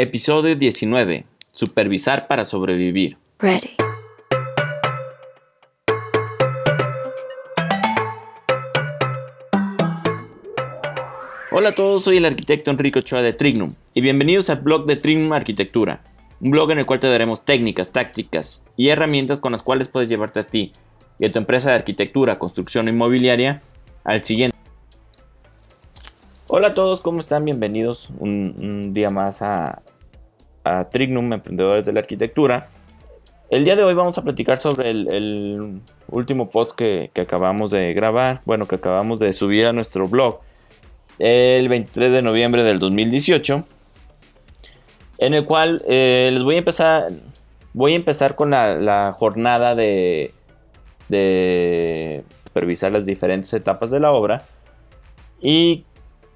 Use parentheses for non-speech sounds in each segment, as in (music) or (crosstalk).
Episodio 19. Supervisar para sobrevivir. Ready. Hola a todos, soy el arquitecto Enrico Ochoa de Trignum y bienvenidos al blog de Trignum Arquitectura, un blog en el cual te daremos técnicas, tácticas y herramientas con las cuales puedes llevarte a ti y a tu empresa de arquitectura, construcción inmobiliaria al siguiente. Hola a todos, ¿cómo están? Bienvenidos un, día más a, Trignum, Emprendedores de la Arquitectura. El día de hoy vamos a platicar sobre el, último post que, acabamos de grabar, bueno, que acabamos de subir a nuestro blog el 23 de noviembre del 2018, en el cual eh, les voy a empezar, voy a empezar con la, la jornada de, de supervisar las diferentes etapas de la obra y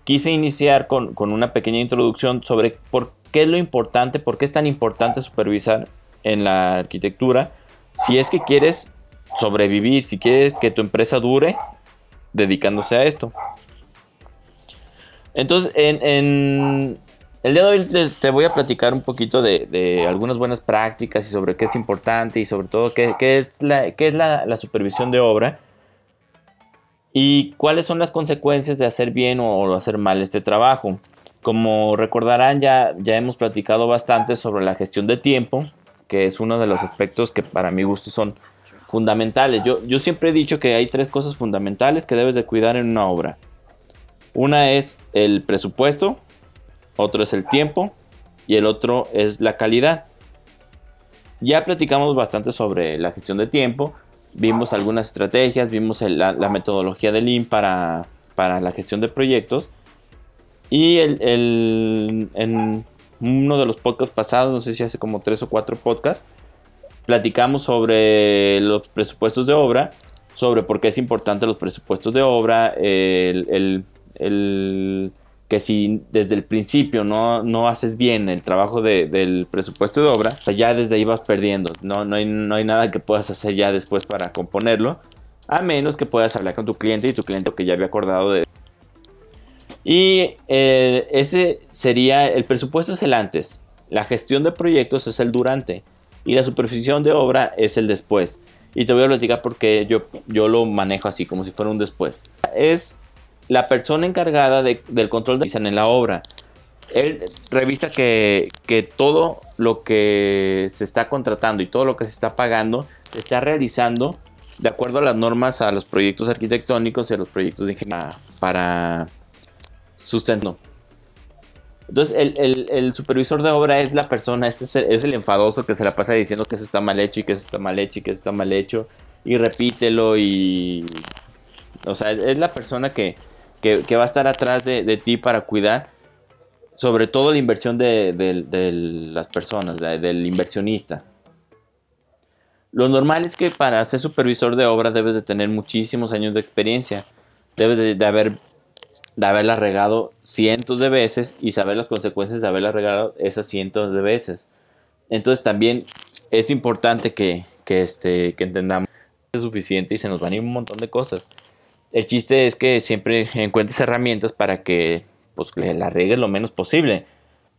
quise iniciar con, con una pequeña introducción sobre por qué es lo importante, por qué es tan importante supervisar en la arquitectura. Si es que quieres sobrevivir, si quieres que tu empresa dure dedicándose a esto. Entonces, en, el día de hoy te voy a platicar un poquito de, de, algunas buenas prácticas y sobre qué es importante y sobre todo qué, qué es, la, qué es la, la, supervisión de obra y cuáles son las consecuencias de hacer bien o hacer mal este trabajo. Como recordarán, ya, ya hemos platicado bastante sobre la gestión de tiempo, que es uno de los aspectos que para mi gusto son fundamentales. Yo, yo siempre he dicho que hay tres cosas fundamentales que debes de cuidar en una obra. Una es el presupuesto, otro es el tiempo y el otro es la calidad. Ya platicamos bastante sobre la gestión de tiempo, vimos algunas estrategias, vimos la, metodología de Lean para, para la gestión de proyectos. Y el, en uno de los podcasts pasados, no sé si hace como tres o cuatro podcasts, platicamos sobre los presupuestos de obra, sobre por qué es importante los presupuestos de obra, el que si desde el principio no, no haces bien el trabajo de, del presupuesto de obra, ya desde ahí vas perdiendo. No, no, hay, no hay nada que puedas hacer ya después para componerlo, a menos que puedas hablar con tu cliente y tu cliente que ya había acordado de y eh, ese sería, el presupuesto es el antes, la gestión de proyectos es el durante y la supervisión de obra es el después. Y te voy a platicar porque yo, yo lo manejo así, como si fuera un después. Es la persona encargada de, del control de en la obra. Él revisa que, que todo lo que se está contratando y todo lo que se está pagando se está realizando de acuerdo a las normas a los proyectos arquitectónicos y a los proyectos de ingeniería para sustento. Entonces, el, el, supervisor de obra es la persona, es, es, el, es el enfadoso que se la pasa diciendo que eso está mal hecho y que eso está mal hecho y que eso está mal hecho. Y repítelo y... O sea, es la persona que, que, va a estar atrás de, ti para cuidar. Sobre todo la inversión de, las personas, del inversionista. Lo normal es que para ser supervisor de obra debes de tener muchísimos años de experiencia. Debes de, de haber de haberla regado cientos de veces y saber las consecuencias de haberla regado esas cientos de veces. Entonces también es importante que, que, este, que entendamos que es suficiente y se nos van a ir un montón de cosas. El chiste es que siempre encuentres herramientas para que pues, la regues lo menos posible.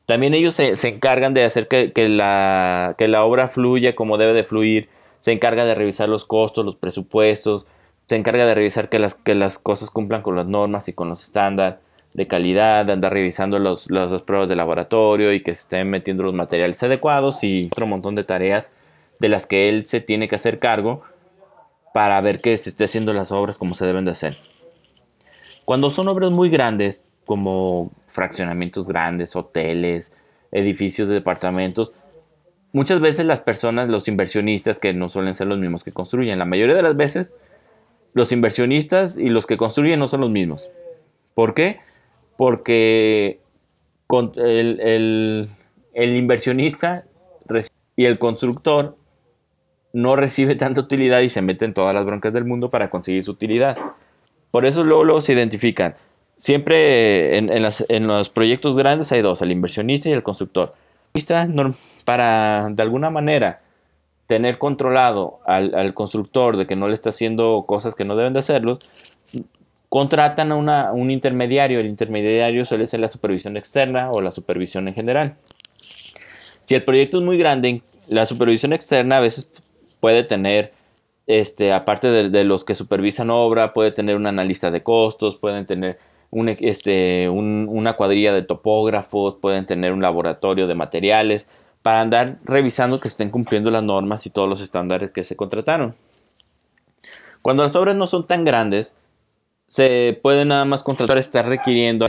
También ellos se, se encargan de hacer que, que, la, que la obra fluya como debe de fluir. Se encarga de revisar los costos, los presupuestos, se encarga de revisar que las, que las cosas cumplan con las normas y con los estándares de calidad, de andar revisando los, los, los, pruebas de laboratorio y que se estén metiendo los materiales adecuados y otro montón de tareas de las que él se tiene que hacer cargo para ver que se esté haciendo las obras como se deben de hacer. Cuando son obras muy grandes, como fraccionamientos grandes, hoteles, edificios de departamentos, muchas veces las personas, los inversionistas, que no suelen ser los mismos que construyen, la mayoría de las veces los inversionistas y los que construyen no son los mismos. ¿Por qué? Porque el, el, el inversionista y el constructor no recibe tanta utilidad y se mete en todas las broncas del mundo para conseguir su utilidad. Por eso luego, luego se identifican. Siempre en, en, las, en, los proyectos grandes hay dos, el inversionista y el constructor. Para, de alguna manera, tener controlado al, al, constructor de que no le está haciendo cosas que no deben de hacerlos, contratan a una, un intermediario. El intermediario suele ser la supervisión externa o la supervisión en general. Si el proyecto es muy grande, la supervisión externa a veces puede tener, este, aparte de, los que supervisan obra, puede tener un analista de costos, pueden tener un, este, una cuadrilla de topógrafos, pueden tener un laboratorio de materiales, para andar revisando que estén cumpliendo las normas y todos los estándares que se contrataron. Cuando las obras no son tan grandes, se puede nada más contratar estar requiriendo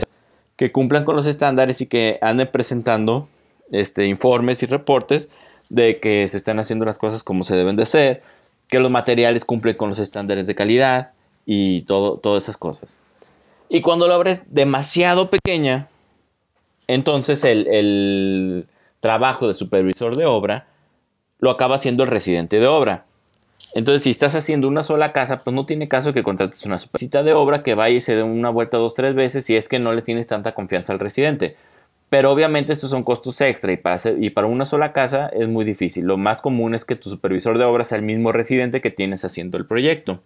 que cumplan con los estándares y que anden presentando este, informes y reportes de que se están haciendo las cosas como se deben de hacer, que los materiales cumplen con los estándares de calidad y todo, todas esas cosas. Y cuando la obra es demasiado pequeña, entonces el trabajo del supervisor de obra lo acaba haciendo el residente de obra. Entonces, si estás haciendo una sola casa, pues no tiene caso que contrates una supervisita de obra que vaya y se dé una vuelta dos, tres veces si es que no le tienes tanta confianza al residente. Pero obviamente estos son costos extra y para, y para una sola casa es muy difícil. Lo más común es que tu supervisor de obra sea el mismo residente que tienes haciendo el proyecto.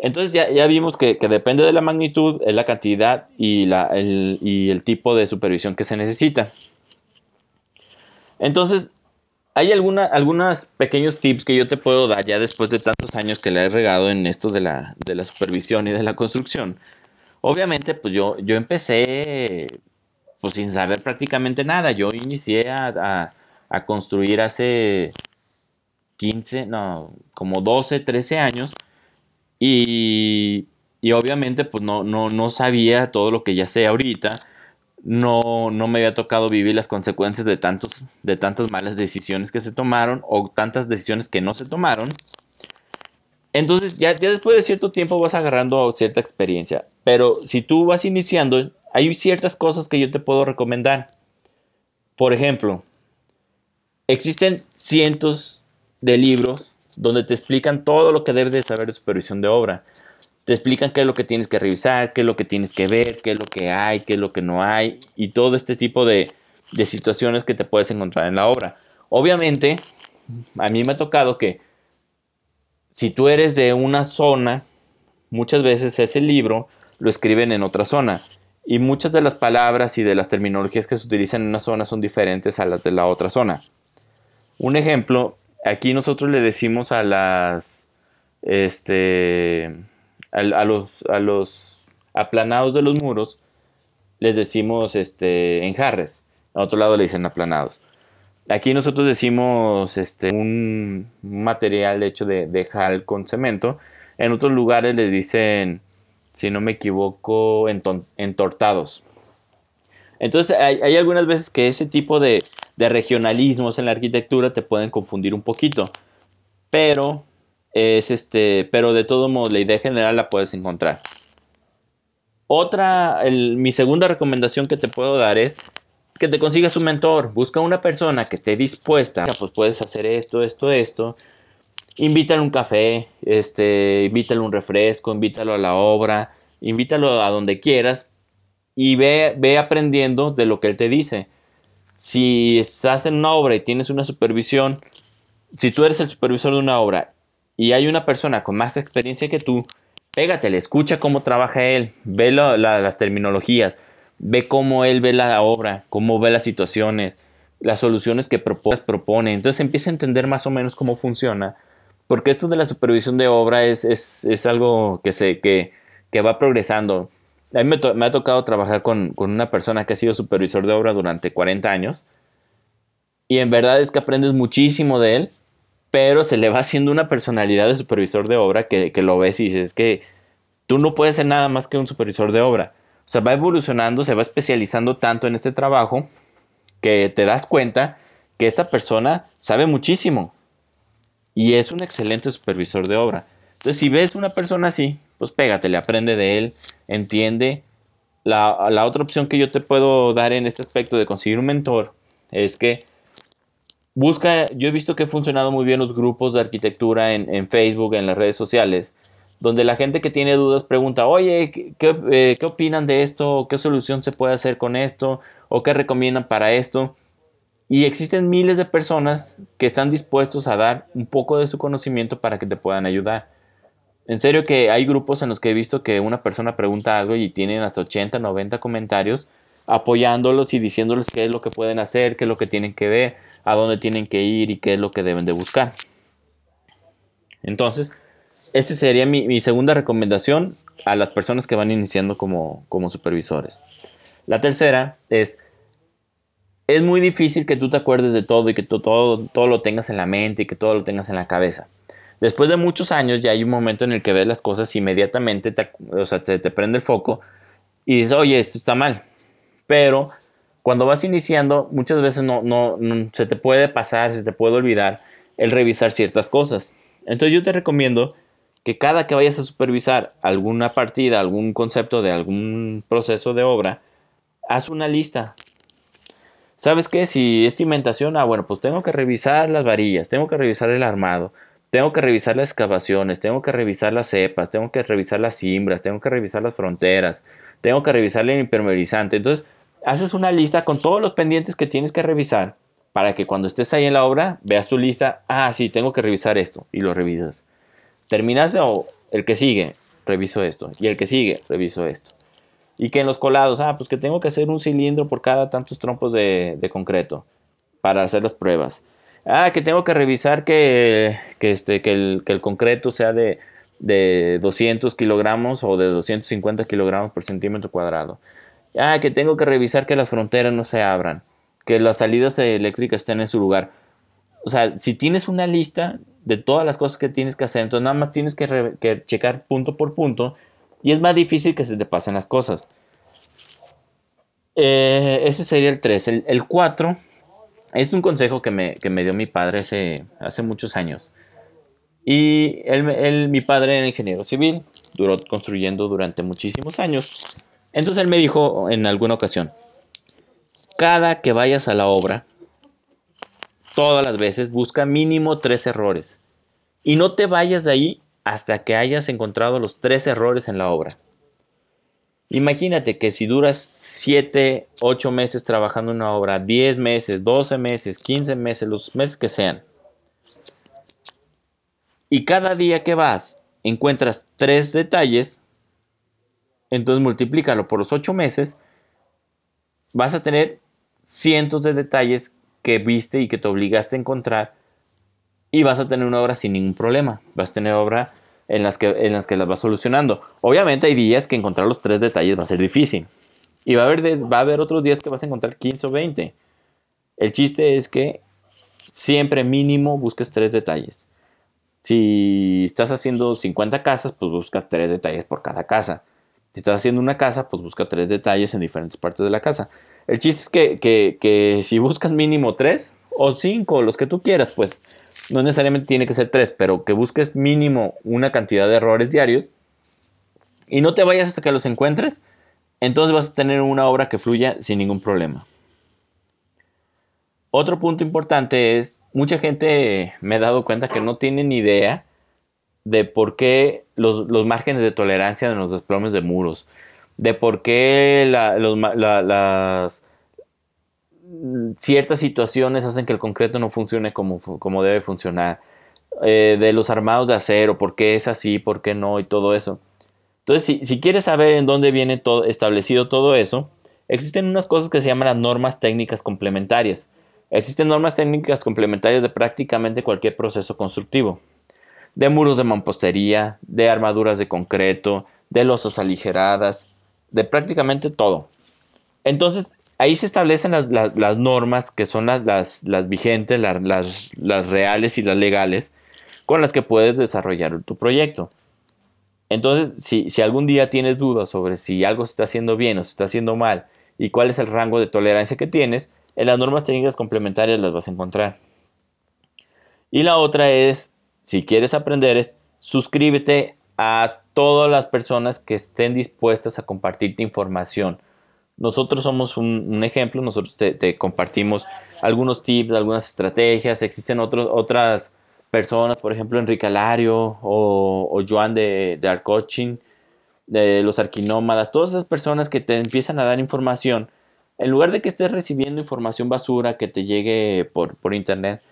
Entonces ya, ya vimos que, depende de la magnitud, es la cantidad y, la, y el tipo de supervisión que se necesita. Entonces, hay alguna, algunos pequeños tips que yo te puedo dar ya después de tantos años que le he regado en esto de la, de la supervisión y de la construcción. Obviamente, pues yo, yo empecé pues sin saber prácticamente nada. Yo inicié a, a, construir hace 15, no, como 12, 13 años. Y, y obviamente pues no, no, no sabía todo lo que ya sé ahorita no, no me había tocado vivir las consecuencias de, tantos, de tantas malas decisiones que se tomaron o tantas decisiones que no se tomaron. Entonces ya, ya después de cierto tiempo vas agarrando cierta experiencia. Pero si tú vas iniciando, hay ciertas cosas que yo te puedo recomendar. Por ejemplo, existen cientos de libros donde te explican todo lo que debes de saber de supervisión de obra te explican qué es lo que tienes que revisar, qué es lo que tienes que ver, qué es lo que hay, qué es lo que no hay y todo este tipo de, situaciones que te puedes encontrar en la obra. Obviamente, a mí me ha tocado que si tú eres de una zona, muchas veces ese libro lo escriben en otra zona. Y muchas de las palabras y de las terminologías que se utilizan en una zona son diferentes a las de la otra zona. Un ejemplo, aquí nosotros le decimos a las, este, a, los, a los aplanados de los muros les decimos este, enjarres. A otro lado le dicen aplanados. Aquí nosotros decimos este, un material hecho de, de jal con cemento. En otros lugares les dicen, si no me equivoco, entortados. Entonces hay, algunas veces que ese tipo de, de, regionalismos en la arquitectura te pueden confundir un poquito. Pero es este, pero de todo modo la idea general la puedes encontrar. Otra, mi segunda recomendación que te puedo dar es que te consigas un mentor. Busca una persona que esté dispuesta. Pues puedes hacer esto, esto, esto. Invítale un café, este, invítale un refresco, invítalo a la obra, invítalo a donde quieras y ve, ve aprendiendo de lo que él te dice. Si estás en una obra y tienes una supervisión, si tú eres el supervisor de una obra y hay una persona con más experiencia que tú, pégatele, escucha cómo trabaja él, ve las terminologías, ve cómo él ve la obra, cómo ve las situaciones, las soluciones que propone. Entonces empieza a entender más o menos cómo funciona. Porque esto de la supervisión de obra es, es, algo que, se, que, que, va progresando. A mí me, ha tocado trabajar con, con, una persona que ha sido supervisor de obra durante 40 años. Y en verdad es que aprendes muchísimo de él pero se le va haciendo una personalidad de supervisor de obra que, lo ves y dices que tú no puedes ser nada más que un supervisor de obra. O sea, va evolucionando, se va especializando tanto en este trabajo que te das cuenta que esta persona sabe muchísimo y es un excelente supervisor de obra. Entonces, si ves una persona así, pues pégatele, aprende de él, entiende. La, otra opción que yo te puedo dar en este aspecto de conseguir un mentor es que busca, yo he visto que ha funcionado muy bien los grupos de arquitectura en, Facebook, en las redes sociales, donde la gente que tiene dudas pregunta, oye, ¿qué, eh, ¿qué, opinan de esto? ¿Qué solución se puede hacer con esto? ¿O qué recomiendan para esto? Y existen miles de personas que están dispuestos a dar un poco de su conocimiento para que te puedan ayudar. En serio que hay grupos en los que he visto que una persona pregunta algo y tienen hasta 80, 90 comentarios apoyándolos y diciéndoles qué es lo que pueden hacer, qué es lo que tienen que ver, a dónde tienen que ir y qué es lo que deben de buscar. Entonces, esa sería mi, segunda recomendación a las personas que van iniciando como, como supervisores. La tercera es, es muy difícil que tú te acuerdes de todo y que todo, todo lo tengas en la mente y que todo lo tengas en la cabeza. Después de muchos años ya hay un momento en el que ves las cosas inmediatamente te, o sea, te, te prende el foco y dices, oye, esto está mal. Pero cuando vas iniciando, muchas veces no, no, se te puede pasar, se te puede olvidar el revisar ciertas cosas. Entonces yo te recomiendo que cada que vayas a supervisar alguna partida, algún concepto de algún proceso de obra, haz una lista. ¿Sabes qué? Si es cimentación, ah, bueno, pues tengo que revisar las varillas, tengo que revisar el armado, tengo que revisar las excavaciones, tengo que revisar las cepas, tengo que revisar las cimbras, tengo que revisar las fronteras, tengo que revisar el impermeabilizante. Entonces, haces una lista con todos los pendientes que tienes que revisar para que cuando estés ahí en la obra veas tu lista, ah, sí, tengo que revisar esto y lo revisas. Terminas o el que sigue, reviso esto y el que sigue, reviso esto. Y que en los colados, ah, pues que tengo que hacer un cilindro por cada tantos trompos de, concreto para hacer las pruebas. Ah, que tengo que revisar que, este, que, el, que el concreto sea de, de 200 kilogramos o de 250 kilogramos por centímetro cuadrado. Ah, que tengo que revisar que las fronteras no se abran, que las salidas eléctricas estén en su lugar. O sea, si tienes una lista de todas las cosas que tienes que hacer, entonces nada más tienes que, checar punto por punto y es más difícil que se te pasen las cosas. Eh, ese sería el 3. El, 4 es un consejo que me, dio mi padre hace, hace muchos años. Y él, mi padre era ingeniero civil, duró construyendo durante muchísimos años. Entonces él me dijo en alguna ocasión, cada que vayas a la obra, todas las veces busca mínimo tres errores. Y no te vayas de ahí hasta que hayas encontrado los tres errores en la obra. Imagínate que si duras 7, 8 meses trabajando una obra, 10 meses, 12 meses, 15 meses, los meses que sean, y cada día que vas encuentras tres detalles, entonces multiplícalo por los ocho meses, vas a tener cientos de detalles que viste y que te obligaste a encontrar y vas a tener una obra sin ningún problema. Vas a tener obra en las que, en las, que las vas solucionando. Obviamente hay días que encontrar los tres detalles va a ser difícil. Y va a haber, va a haber otros días que vas a encontrar 15 o 20. El chiste es que siempre mínimo busques tres detalles. Si estás haciendo 50 casas, pues busca tres detalles por cada casa. Si estás haciendo una casa, pues busca tres detalles en diferentes partes de la casa. El chiste es que, que, si buscas mínimo tres o cinco, los que tú quieras, pues no necesariamente tiene que ser tres, pero que busques mínimo una cantidad de errores diarios y no te vayas hasta que los encuentres, entonces vas a tener una obra que fluya sin ningún problema. Otro punto importante es, mucha gente me he dado cuenta que no tiene ni idea de por qué los, márgenes de tolerancia de los desplomes de muros, de por qué las ciertas situaciones hacen que el concreto no funcione como, como debe funcionar, eh, de los armados de acero, por qué es así, por qué no y todo eso. Entonces, si, si quieres saber en dónde viene todo, establecido todo eso, existen unas cosas que se llaman las normas técnicas complementarias. Existen normas técnicas complementarias de prácticamente cualquier proceso constructivo. De muros de mampostería, de armaduras de concreto, de losas aligeradas, de prácticamente todo. Entonces, ahí se establecen las, normas que son las, vigentes, las, reales y las legales, con las que puedes desarrollar tu proyecto. Entonces, si, algún día tienes dudas sobre si algo se está haciendo bien o se está haciendo mal y cuál es el rango de tolerancia que tienes, en las normas técnicas complementarias las vas a encontrar. Y la otra es, si quieres aprender, suscríbete a todas las personas que estén dispuestas a compartirte información. Nosotros somos un, ejemplo, nosotros te, compartimos algunos tips, algunas estrategias, existen otras personas, por ejemplo Enrique Alario o, o Joan de, de Arcoaching, de los arquinómadas, todas esas personas que te empiezan a dar información en lugar de que estés recibiendo información basura que te llegue por, internet,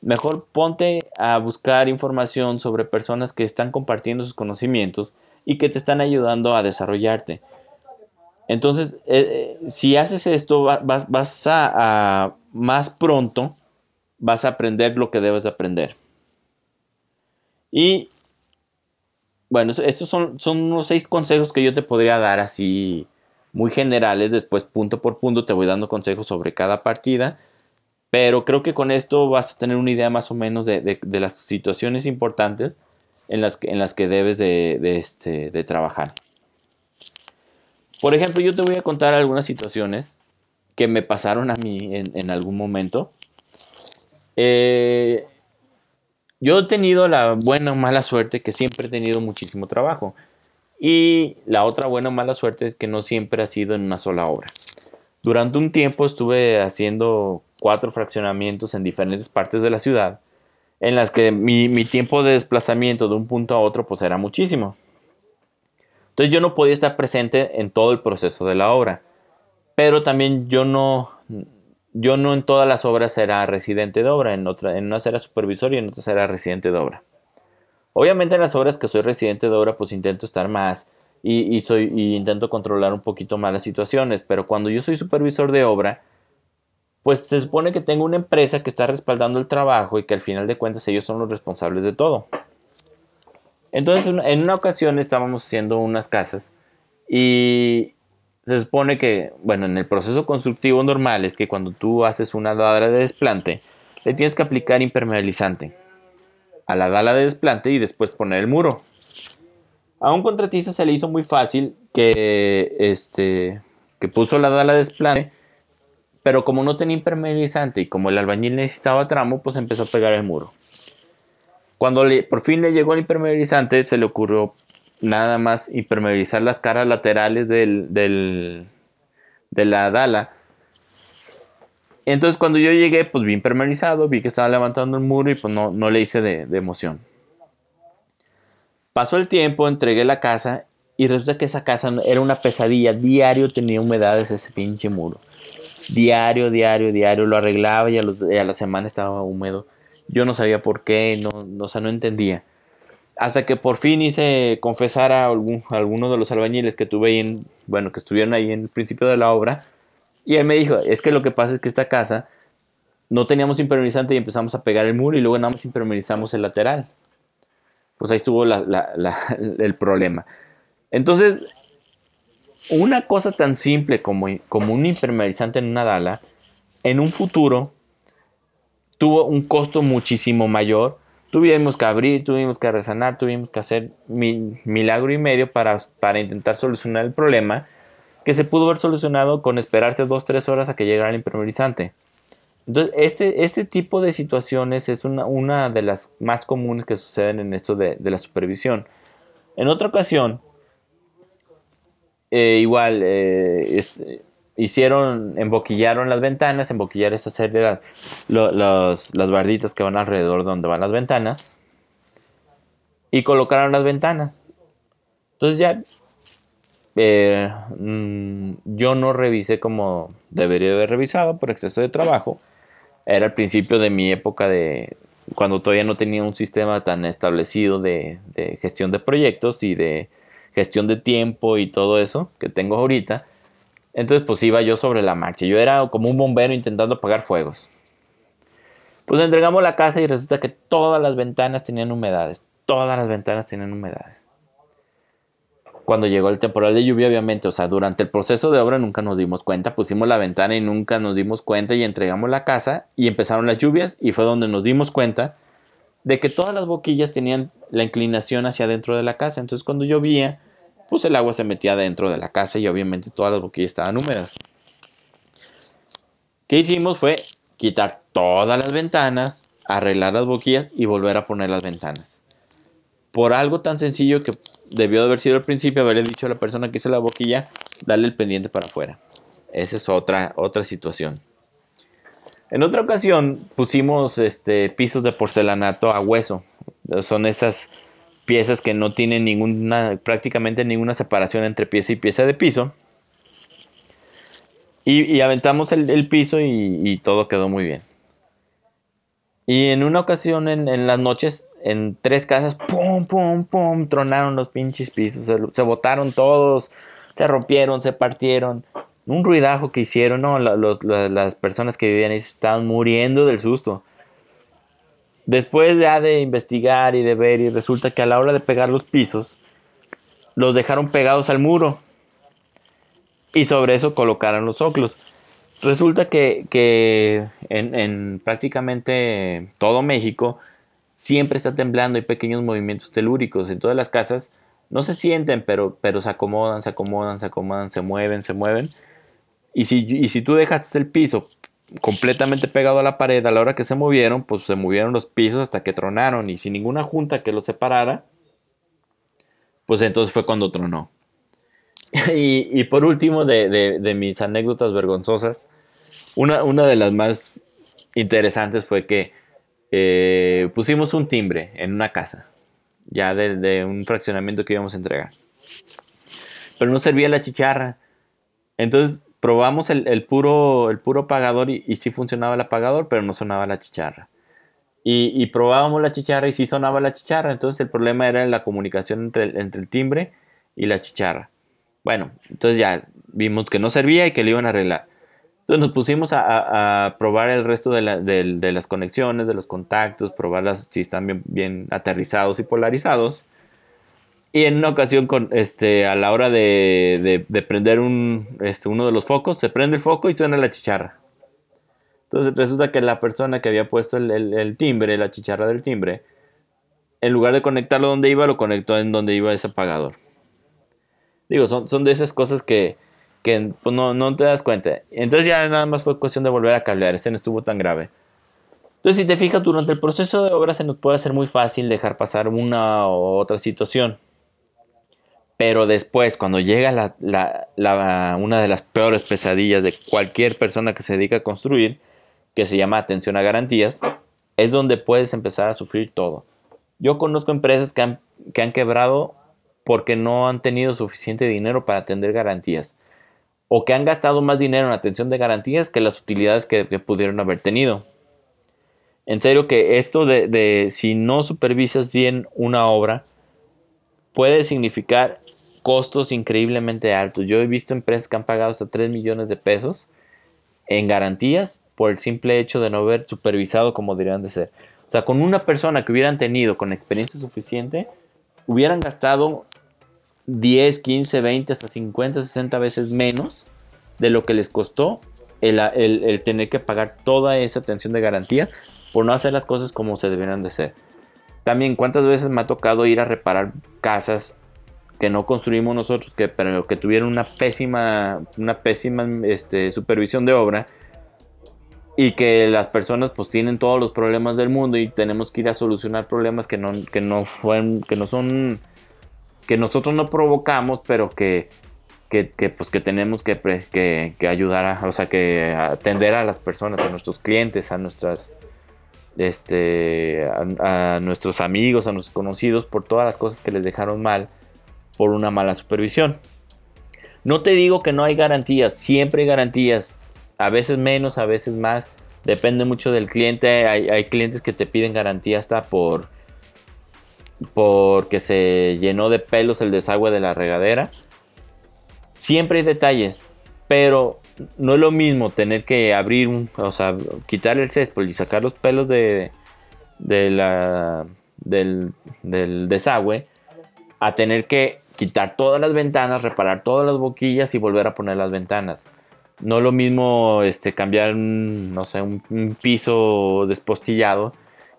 mejor ponte a buscar información sobre personas que están compartiendo sus conocimientos y que te están ayudando a desarrollarte. Entonces, eh, eh, si haces esto, vas, a, más pronto, vas a aprender lo que debes aprender. Y bueno, estos son, son unos seis consejos que yo te podría dar así muy generales. Después, punto por punto, te voy dando consejos sobre cada partida. Pero creo que con esto vas a tener una idea más o menos de, las situaciones importantes en las que, en las que debes de, este, de trabajar. Por ejemplo, yo te voy a contar algunas situaciones que me pasaron a mí en, algún momento. Eh, yo he tenido la buena o mala suerte que siempre he tenido muchísimo trabajo. Y la otra buena o mala suerte es que no siempre ha sido en una sola obra. Durante un tiempo estuve haciendo cuatro fraccionamientos en diferentes partes de la ciudad, en las que mi, mi tiempo de desplazamiento de un punto a otro pues era muchísimo. Entonces yo no podía estar presente en todo el proceso de la obra. Pero también yo no, yo no en todas las obras era residente de obra, en, otra, en unas era supervisor y en otras era residente de obra. Obviamente en las obras que soy residente de obra pues intento estar más y, soy, y intento controlar un poquito más las situaciones, pero cuando yo soy supervisor de obra, pues se supone que tengo una empresa que está respaldando el trabajo y que al final de cuentas ellos son los responsables de todo. Entonces, en una ocasión estábamos haciendo unas casas y se supone que, bueno, en el proceso constructivo normal es que cuando tú haces una dala de desplante, le tienes que aplicar impermeabilizante a la dala de desplante y después poner el muro. A un contratista se le hizo muy fácil que, este, que puso la dala de desplante, pero como no tenía impermeabilizante y como el albañil necesitaba tramo, pues empezó a pegar el muro. Cuando por fin le llegó el impermeabilizante, se le ocurrió nada más impermeabilizar las caras laterales del, de la dala. Entonces cuando yo llegué, pues vi impermeabilizado, vi que estaba levantando el muro y pues no, no le hice de, emoción. Pasó el tiempo, entregué la casa y resulta que esa casa era una pesadilla. Diario tenía humedades ese pinche muro. Diario, diario, diario. Lo arreglaba y a, la semana estaba húmedo. Yo no sabía por qué, no, o sea, no entendía. Hasta que por fin hice confesar a, algún, alguno de los albañiles que tuve ahí en, bueno, que estuvieron ahí en el principio de la obra. Y él me dijo, es que lo que pasa es que esta casa no teníamos impermeabilizante y empezamos a pegar el muro y luego nada más impermeabilizamos el lateral. Pues ahí estuvo (laughs) el problema. Entonces, una cosa tan simple como, como un impermeabilizante en una dala, en un futuro tuvo un costo muchísimo mayor. Tuvimos que abrir, tuvimos que resanar, tuvimos que hacer milagro y medio para, para intentar solucionar el problema que se pudo haber solucionado con esperarse dos, tres horas a que llegara el impermeabilizante. Entonces, este, este tipo de situaciones es una, una, de las más comunes que suceden en esto de, de la supervisión. En otra ocasión, eh, igual, eh, es, hicieron, emboquillaron las ventanas, emboquillar es hacer las, las barditas que van alrededor donde van las ventanas y colocaron las ventanas. Entonces ya eh, mm, yo no revisé como debería haber revisado por exceso de trabajo. Era el principio de mi época de cuando todavía no tenía un sistema tan establecido de, de gestión de proyectos y de gestión de tiempo y todo eso que tengo ahorita. Entonces pues iba yo sobre la marcha. Yo era como un bombero intentando apagar fuegos. Pues entregamos la casa y resulta que todas las ventanas tenían humedades. Todas las ventanas tenían humedades. Cuando llegó el temporal de lluvia, obviamente, o sea, durante el proceso de obra nunca nos dimos cuenta. Pusimos la ventana y nunca nos dimos cuenta y entregamos la casa y empezaron las lluvias y fue donde nos dimos cuenta de que todas las boquillas tenían la inclinación hacia adentro de la casa. Entonces cuando llovía, pues el agua se metía dentro de la casa y obviamente todas las boquillas estaban húmedas. ¿Qué hicimos? Fue quitar todas las ventanas, arreglar las boquillas y volver a poner las ventanas. Por algo tan sencillo que debió de haber sido al principio, haberle dicho a la persona que hizo la boquilla, darle el pendiente para afuera. Esa es otra, otra situación. En otra ocasión pusimos este, pisos de porcelanato a hueso. Son esas piezas que no tienen ninguna, prácticamente ninguna separación entre pieza y pieza de piso. Y, aventamos el, piso y, todo quedó muy bien. Y en una ocasión en, las noches, en tres casas, pum, pum, pum, tronaron los pinches pisos. Se, botaron todos. se rompieron, se partieron. Un ruidajo que hicieron, no, las personas que vivían ahí estaban muriendo del susto. Después ya de investigar y de ver, y resulta que a la hora de pegar los pisos, los dejaron pegados al muro. Y sobre eso colocaron los óculos. Resulta que, en, prácticamente todo México siempre está temblando, hay pequeños movimientos telúricos. En todas las casas no se sienten, pero, pero se acomodan, se acomodan, se acomodan, se mueven, se mueven. Y si, y si tú dejaste el piso completamente pegado a la pared, a la hora que se movieron, pues se movieron los pisos hasta que tronaron. Y sin ninguna junta que los separara, pues entonces fue cuando tronó. (laughs) y, por último, de, mis anécdotas vergonzosas, una, una, de las más interesantes fue que eh, pusimos un timbre en una casa, ya de, un fraccionamiento que íbamos a entregar. Pero no servía la chicharra. Entonces probamos el, puro, el puro pagador y, sí funcionaba el apagador, pero no sonaba la chicharra. Y, probábamos la chicharra y sí sonaba la chicharra. Entonces el problema era la comunicación entre entre el timbre y la chicharra. Bueno, entonces ya vimos que no servía y que lo iban a arreglar. Entonces nos pusimos a, probar el resto de, las conexiones, de los contactos, probarlas si están bien, aterrizados y polarizados. Y en una ocasión, con, este, a la hora de, prender un, este, uno de los focos, se prende el foco y suena la chicharra. Entonces resulta que la persona que había puesto el, el, timbre, la chicharra del timbre, en lugar de conectarlo donde iba, lo conectó en donde iba ese apagador. Digo, son, de esas cosas que, pues, no, te das cuenta. Entonces ya nada más fue cuestión de volver a cablear. Este no estuvo tan grave. Entonces, si te fijas, durante el proceso de obra se nos puede hacer muy fácil dejar pasar una u otra situación. Pero después, cuando llega una de las peores pesadillas de cualquier persona que se dedica a construir, que se llama atención a garantías, es donde puedes empezar a sufrir todo. Yo conozco empresas que han, que han quebrado porque no han tenido suficiente dinero para atender garantías o que han gastado más dinero en atención de garantías que las utilidades que, pudieron haber tenido. En serio que esto de, si no supervisas bien una obra puede significar costos increíblemente altos. Yo he visto empresas que han pagado hasta 3 millones de pesos en garantías por el simple hecho de no haber supervisado como deberían de ser. O sea, con una persona que hubieran tenido con experiencia suficiente, hubieran gastado 10, 15, 20, hasta 50, 60 veces menos de lo que les costó el, tener que pagar toda esa atención de garantía por no hacer las cosas como se deberían de hacer. También cuántas veces me ha tocado ir a reparar casas que no construimos nosotros, que, pero que tuvieron una pésima, una pésima este, supervisión de obra y que las personas pues tienen todos los problemas del mundo y tenemos que ir a solucionar problemas que no, que no, fueron, que no son que nosotros no provocamos, pero que, que, pues que tenemos que, que, ayudar a, o sea, que atender a las personas, a nuestros clientes, a nuestras este a, nuestros amigos, a nuestros conocidos por todas las cosas que les dejaron mal por una mala supervisión. No te digo que no hay garantías, siempre hay garantías, a veces menos, a veces más, depende mucho del cliente, hay, hay clientes que te piden garantía hasta por porque se llenó de pelos el desagüe de la regadera. Siempre hay detalles, pero no es lo mismo tener que abrir, un, o sea, quitar el césped y sacar los pelos de, de la, del, desagüe a tener que quitar todas las ventanas, reparar todas las boquillas y volver a poner las ventanas. No es lo mismo este, cambiar, no sé, un piso despostillado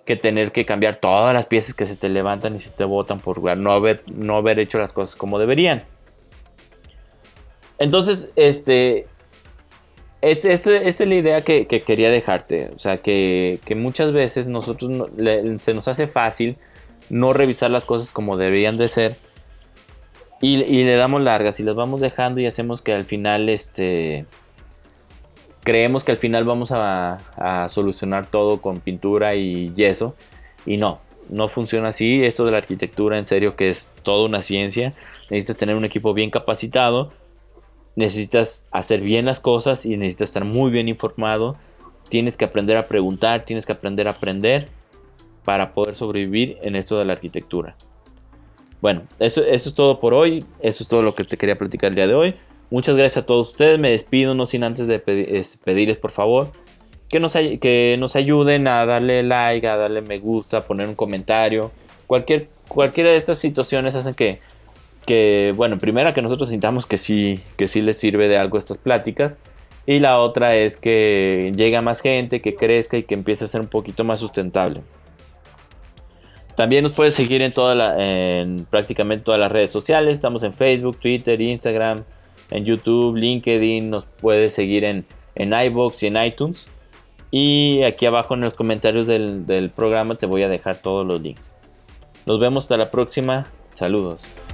que tener que cambiar todas las piezas que se te levantan y se te botan por no haber, no haber hecho las cosas como deberían. Entonces, este, esa es, la idea que, quería dejarte. O sea, que, muchas veces nosotros se nos hace fácil no revisar las cosas como deberían de ser. Y, le damos largas y las vamos dejando y hacemos que al final, este, creemos que al final vamos a, solucionar todo con pintura y yeso. Y no, no funciona así. Esto de la arquitectura, en serio, que es toda una ciencia. Necesitas tener un equipo bien capacitado. Necesitas hacer bien las cosas y necesitas estar muy bien informado. Tienes que aprender a preguntar, tienes que aprender a aprender para poder sobrevivir en esto de la arquitectura. Bueno, eso, es todo por hoy. Eso es todo lo que te quería platicar el día de hoy. Muchas gracias a todos ustedes. Me despido, no sin antes de pedirles, por favor, que nos, que nos ayuden a darle like, a darle me gusta, a poner un comentario. Cualquier, cualquiera de estas situaciones hacen que, que, bueno, primera que nosotros sintamos que sí, que sí les sirve de algo estas pláticas. Y la otra es que llegue a más gente, que crezca y que empiece a ser un poquito más sustentable. También nos puedes seguir en, toda la, en prácticamente todas las redes sociales. Estamos en Facebook, Twitter, Instagram, en YouTube, LinkedIn. Nos puedes seguir en, en iBox y en iTunes. Y aquí abajo en los comentarios del, del programa te voy a dejar todos los links. Nos vemos hasta la próxima. Saludos.